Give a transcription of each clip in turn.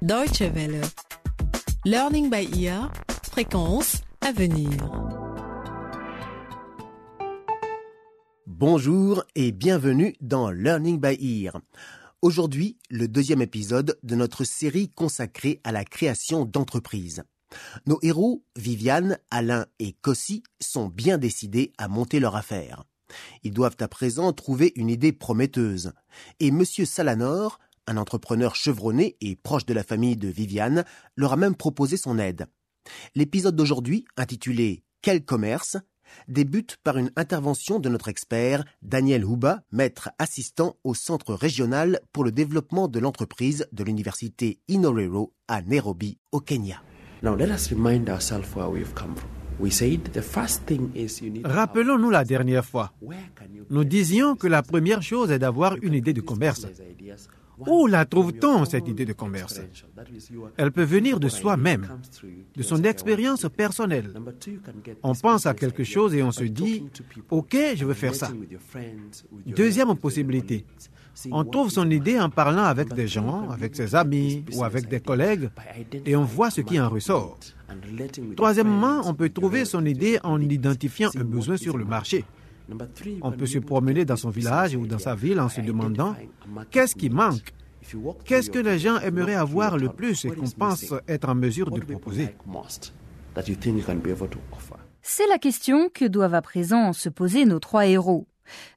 Deutsche Welle. Learning by ear. Fréquence à venir. Bonjour et bienvenue dans Learning by Ear. Aujourd'hui, le deuxième épisode de notre série consacrée à la création d'entreprises. Nos héros, Viviane, Alain et Cossi, sont bien décidés à monter leur affaire. Ils doivent à présent trouver une idée prometteuse. Et Monsieur Salanor, un entrepreneur chevronné et proche de la famille de Viviane, leur a même proposé son aide. L'épisode d'aujourd'hui, intitulé Quel commerce débute par une intervention de notre expert Daniel Huba, maître assistant au Centre régional pour le développement de l'entreprise de l'université Inorero à Nairobi, au Kenya. Rappelons-nous la dernière fois. Nous disions que la première chose est d'avoir une idée de commerce. Où la trouve-t-on, cette idée de commerce? Elle peut venir de soi-même, de son expérience personnelle. On pense à quelque chose et on se dit, OK, je veux faire ça. Deuxième possibilité, on trouve son idée en parlant avec des gens, avec ses amis ou avec des collègues, et on voit ce qui en ressort. Troisièmement, on peut trouver son idée en identifiant un besoin sur le marché. On peut se promener dans son village ou dans sa ville en se demandant qu'est-ce qui manque? Qu'est-ce que les gens aimeraient avoir le plus et qu'on pense être en mesure de proposer? C'est la question que doivent à présent se poser nos trois héros.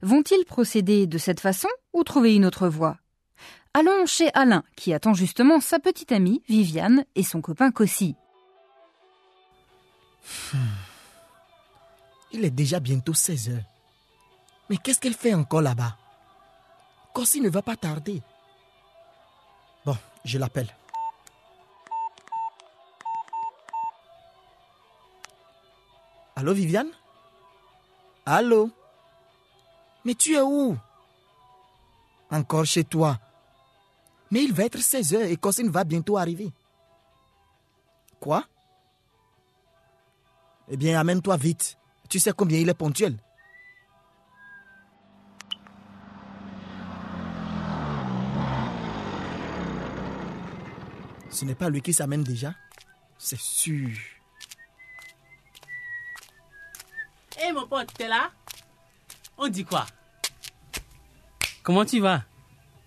Vont-ils procéder de cette façon ou trouver une autre voie? Allons chez Alain, qui attend justement sa petite amie Viviane et son copain Cossi. Il est déjà bientôt 16 heures. Mais qu'est-ce qu'elle fait encore là-bas? Cossi ne va pas tarder. Bon, je l'appelle. Allô, Viviane? Allô? Mais tu es où? Encore chez toi. Mais il va être 16 heures et Cosine va bientôt arriver. Quoi? Eh bien, amène-toi vite. Tu sais combien il est ponctuel. Ce n'est pas lui qui s'amène déjà C'est sûr. Hé mon pote, t'es là? On dit quoi? Comment tu vas?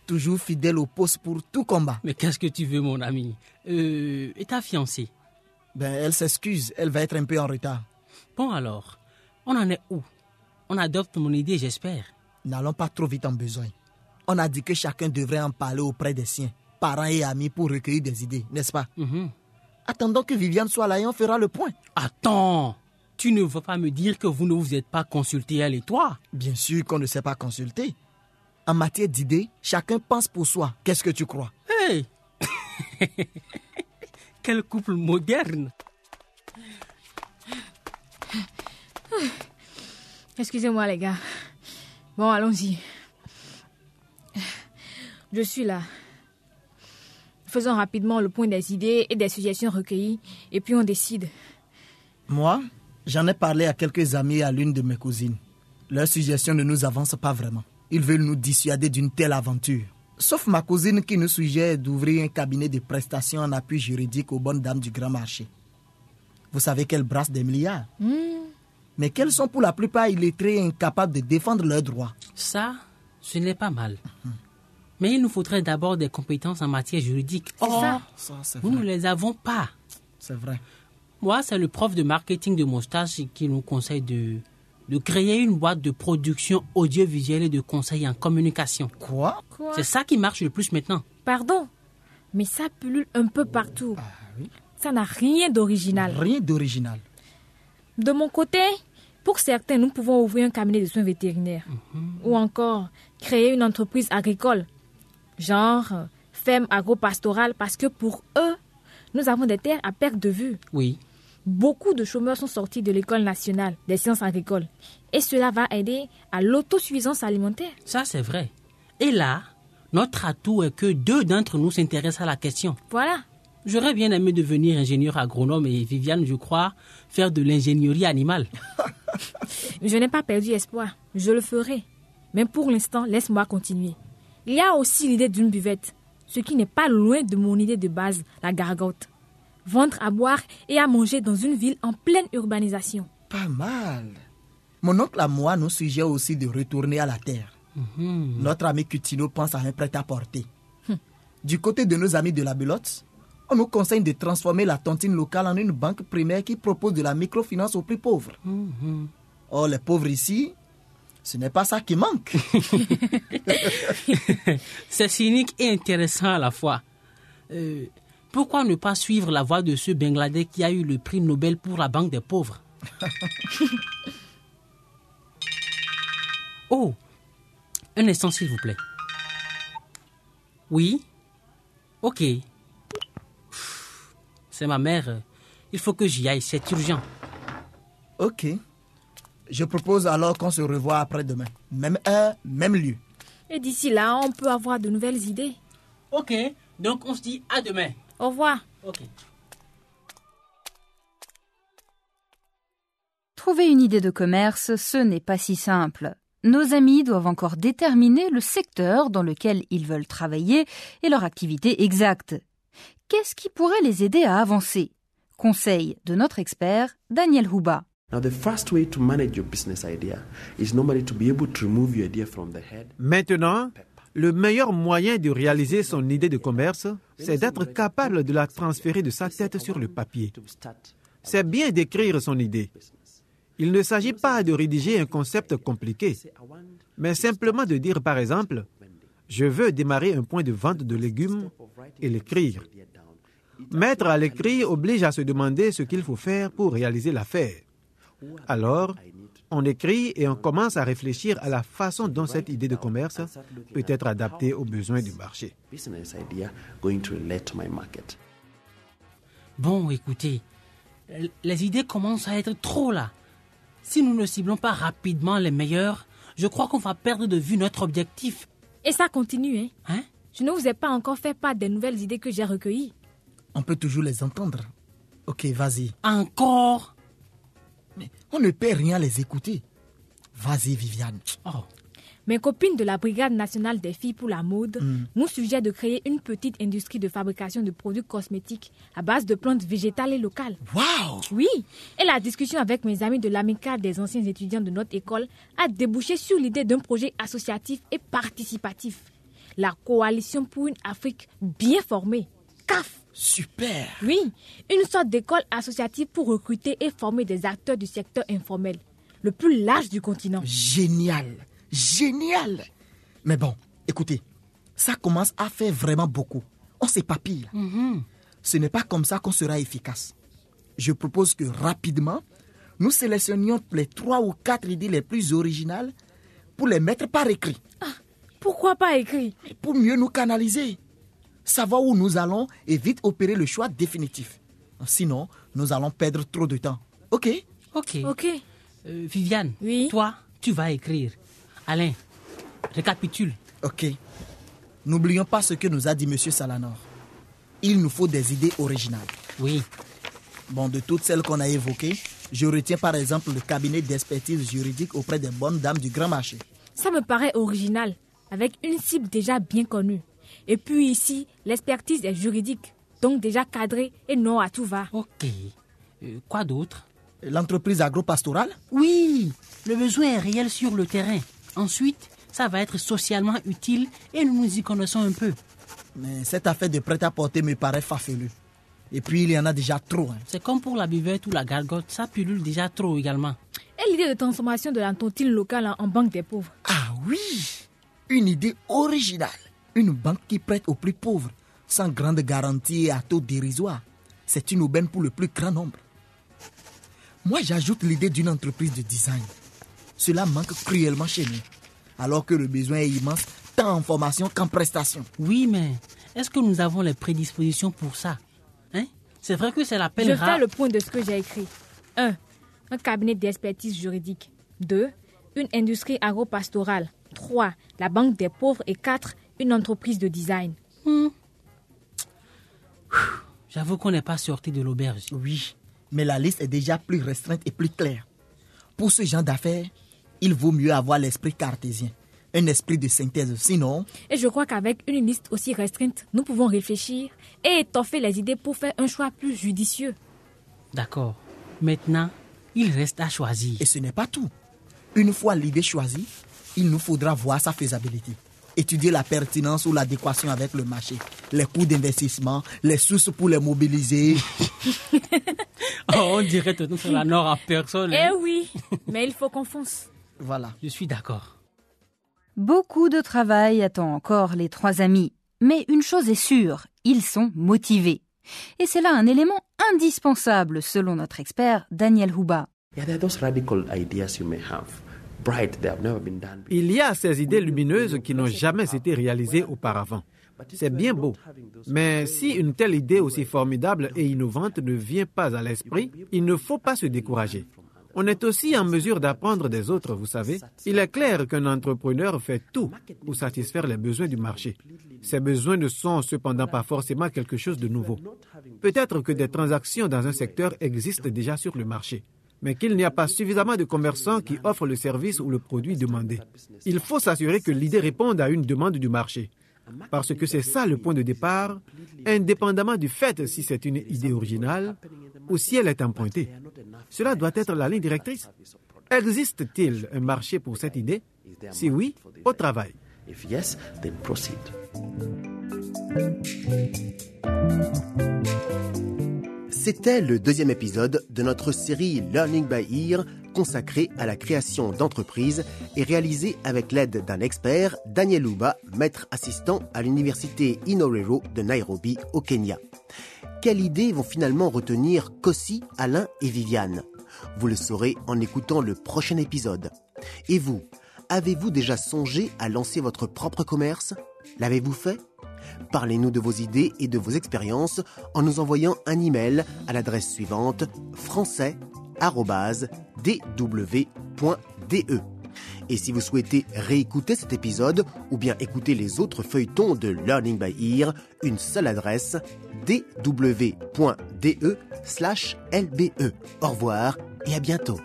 Toujours fidèle au poste pour tout combat. Mais qu'est-ce que tu veux mon ami? Euh, Et ta fiancée? Ben elle s'excuse, elle va être un peu en retard. Bon alors, on en est où? On adopte mon idée j'espère. N'allons pas trop vite en besoin. On a dit que chacun devrait en parler auprès des siens parents et amis pour recueillir des idées, n'est-ce pas? Mhm. Attendons que Viviane soit là et on fera le point. Attends Tu ne veux pas me dire que vous ne vous êtes pas consulté elle et toi Bien sûr qu'on ne sait pas consulter. En matière d'idées, chacun pense pour soi. Qu'est-ce que tu crois? Hey Quel couple moderne Excusez-moi les gars. Bon, allons-y. Je suis là. Faisons rapidement le point des idées et des suggestions recueillies et puis on décide. Moi, j'en ai parlé à quelques amis et à l'une de mes cousines. Leurs suggestions ne nous avancent pas vraiment. Ils veulent nous dissuader d'une telle aventure. Sauf ma cousine qui nous suggère d'ouvrir un cabinet de prestations en appui juridique aux bonnes dames du grand marché. Vous savez qu'elles brassent des milliards. Mais qu'elles sont pour la plupart illettrées et incapables de défendre leurs droits? Ça, ce n'est pas mal. Mais il nous faudrait d'abord des compétences en matière juridique. Or, ça. Ça, nous ne les avons pas. C'est vrai. Moi, c'est le prof de marketing de mon stage qui nous conseille de, de créer une boîte de production audiovisuelle et de conseil en communication. Quoi? Quoi? C'est ça qui marche le plus maintenant. Pardon? Mais ça pullule un peu partout. Ça n'a rien d'original. Rien d'original. De mon côté, pour certains, nous pouvons ouvrir un cabinet de soins vétérinaires. Ou encore créer une entreprise agricole. Genre euh, ferme agro-pastorale parce que pour eux, nous avons des terres à perte de vue. Oui. Beaucoup de chômeurs sont sortis de l'école nationale des sciences agricoles. Et cela va aider à l'autosuffisance alimentaire. Ça, c'est vrai. Et là, notre atout est que deux d'entre nous s'intéressent à la question. Voilà. J'aurais bien aimé devenir ingénieur agronome et Viviane, je crois, faire de l'ingénierie animale. Je n'ai pas perdu espoir. Je le ferai. Mais pour l'instant, laisse-moi continuer. Il y a aussi l'idée d'une buvette. ce qui n'est pas loin de mon idée de base, la gargote. Vendre à boire et à manger dans une ville en pleine urbanisation. Pas mal. Mon oncle à moi nous suggère aussi de retourner à la terre. Mhm. Notre ami Cutino pense à un prêt-à-porter. Hum. Du côté de nos amis de la Belote, on nous conseille de transformer la tontine locale en une banque primaire qui propose de la microfinance aux plus pauvres. Mhm. Oh, les pauvres ici, ce n'est pas ça qui manque. C'est cynique et intéressant à la fois. Euh, pourquoi ne pas suivre la voie de ce Bangladais qui a eu le prix Nobel pour la Banque des pauvres? Oh, un instant s'il vous plaît. Oui? Ok. C'est ma mère. Il faut que j'y aille, c'est urgent. ok. Je propose alors qu'on se revoie après-demain. Même heure, même lieu. Et d'ici là, on peut avoir de nouvelles idées. Ok, donc on se dit à demain. Au revoir. Ok. Trouver une idée de commerce, ce n'est pas si simple. Nos amis doivent encore déterminer le secteur dans lequel ils veulent travailler et leur activité exacte. Qu'est-ce qui pourrait les aider à avancer? Conseil de notre expert, Daniel Houba. Now, the first way to manage your business idea is normally to be able to remove your idea from the head. Maintenant, le meilleur moyen de réaliser son idée de commerce, c'est d'être capable de la transférer de sa tête sur le papier. C'est bien d'écrire son idée. Il ne s'agit pas de rédiger un concept compliqué, mais simplement de dire par exemple, je veux démarrer un point de vente de légumes et l'écrire. Mettre à l'écrit oblige à se demander ce qu'il faut faire pour réaliser l'affaire. Alors, on écrit et on commence à réfléchir à la façon dont cette idée de commerce peut être adaptée aux besoins du marché. Bon, écoutez, les idées commencent à être trop là. Si nous ne ciblons pas rapidement les meilleurs, je crois qu'on va perdre de vue notre objectif. Et ça continue, hein? Hein? Je ne vous ai pas encore fait part des nouvelles idées que j'ai recueillies. On peut toujours les entendre. Ok, vas-y. Encore? Mais on ne peut rien les écouter. Vas-y, Viviane. Oh, Mes copines de la Brigade nationale des filles pour la mode nous suggèrent de créer une petite industrie de fabrication de produits cosmétiques à base de plantes végétales et locales. Waouh Oui, et la discussion avec mes amis de l'amicale des anciens étudiants de notre école a débouché sur l'idée d'un projet associatif et participatif. La coalition pour une Afrique bien formée. CAF. Super Oui, une sorte d'école associative pour recruter et former des acteurs du secteur informel, le plus large du continent. Génial Génial Mais bon, écoutez, ça commence à faire vraiment beaucoup. On s'épapille. Ce n'est pas comme ça qu'on sera efficace. Je propose que rapidement, nous sélectionnions les trois ou quatre idées les plus originales pour les mettre par écrit, Pourquoi pas écrit? Pour mieux nous canaliser, savoir où nous allons et vite opérer le choix définitif. Sinon, nous allons perdre trop de temps. Ok? Ok. Ok. Euh, Viviane, Oui. toi, tu vas écrire. Alain, récapitule. Ok. N'oublions pas ce que nous a dit M. Salanor. Il nous faut des idées originales. Oui. Bon, de toutes celles qu'on a évoquées, je retiens par exemple le cabinet d'expertise juridique auprès des bonnes dames du grand marché. Ça me paraît original, avec une cible déjà bien connue. Et puis ici, l'expertise est juridique, donc déjà cadrée et non à tout va. Ok. Euh, quoi d'autre? L'entreprise agro-pastorale? Oui, le besoin est réel sur le terrain. Ensuite, ça va être socialement utile et nous nous y connaissons un peu. Mais cette affaire de prêt-à-porter me paraît farfelue. Et puis il y en a déjà trop. hein. C'est comme pour la buvette ou la gargote, ça pullule déjà trop également. Et l'idée de transformation de la tontine locale en- en banque des pauvres. Ah oui Une idée originale. Une banque qui prête aux plus pauvres, sans grande garantie et à taux dérisoire. C'est une aubaine pour le plus grand nombre. Moi, j'ajoute l'idée d'une entreprise de design. Cela manque cruellement chez nous, alors que le besoin est immense, tant en formation qu'en prestation. Oui, mais est-ce que nous avons les prédispositions pour ça Hein? C'est vrai que c'est la peine Je rare. fais le point de ce que j'ai écrit. 1. Un cabinet d'expertise juridique. 2. Une industrie agro-pastorale. 3. La banque des pauvres. Et 4. Une entreprise de design. J'avoue qu'on n'est pas sorti de l'auberge. Oui, mais la liste est déjà plus restreinte et plus claire. Pour ce genre d'affaires, il vaut mieux avoir l'esprit cartésien. un esprit de synthèse. Sinon, Et je crois qu'avec une liste aussi restreinte, nous pouvons réfléchir et étoffer les idées pour faire un choix plus judicieux. D'accord. Maintenant, il reste à choisir. et ce n'est pas tout. Une fois l'idée choisie, il nous faudra voir sa faisabilité. Étudier la pertinence ou l'adéquation avec le marché, les coûts d'investissement, les sources pour les mobiliser. Oh, on dirait que nous sommes la nord à personne. Eh hein. oui, mais il faut qu'on fonce. Voilà. Je suis d'accord. Beaucoup de travail attend encore les trois amis. Mais une chose est sûre, ils sont motivés. Et c'est là un élément indispensable selon notre expert Daniel Houba. Yeah, there are those radical ideas you may have. Il y a ces idées lumineuses qui n'ont jamais été réalisées auparavant. C'est bien beau. Mais si une telle idée aussi formidable et innovante ne vient pas à l'esprit, il ne faut pas se décourager. On est aussi en mesure d'apprendre des autres, vous savez. Il est clair qu'un entrepreneur fait tout pour satisfaire les besoins du marché. Ces besoins ne sont cependant pas forcément quelque chose de nouveau. Peut-être que des transactions dans un secteur existent déjà sur le marché, mais qu'il n'y a pas suffisamment de commerçants qui offrent le service ou le produit demandé. Il faut s'assurer que l'idée réponde à une demande du marché. Parce que c'est ça le point de départ, indépendamment du fait si c'est une idée originale ou si elle est empruntée. Cela doit être la ligne directrice. Existe-t-il un marché pour cette idée? Si oui, au travail. C'était le deuxième épisode de notre série Learning by Ear consacrée à la création d'entreprises et réalisée avec l'aide d'un expert, Daniel Uba, maître assistant à l'université Inorero de Nairobi au Kenya. Quelles idées vont finalement retenir Kossi, Alain et Viviane? Vous le saurez en écoutant le prochain épisode. Et vous, avez-vous déjà songé à lancer votre propre commerce? L'avez-vous fait? Parlez-nous de vos idées et de vos expériences en nous envoyant un email à l'adresse suivante français@dw.de. Et si vous souhaitez réécouter cet épisode ou bien écouter les autres feuilletons de Learning by Ear, une seule adresse dw.de/lbe. Au revoir et à bientôt.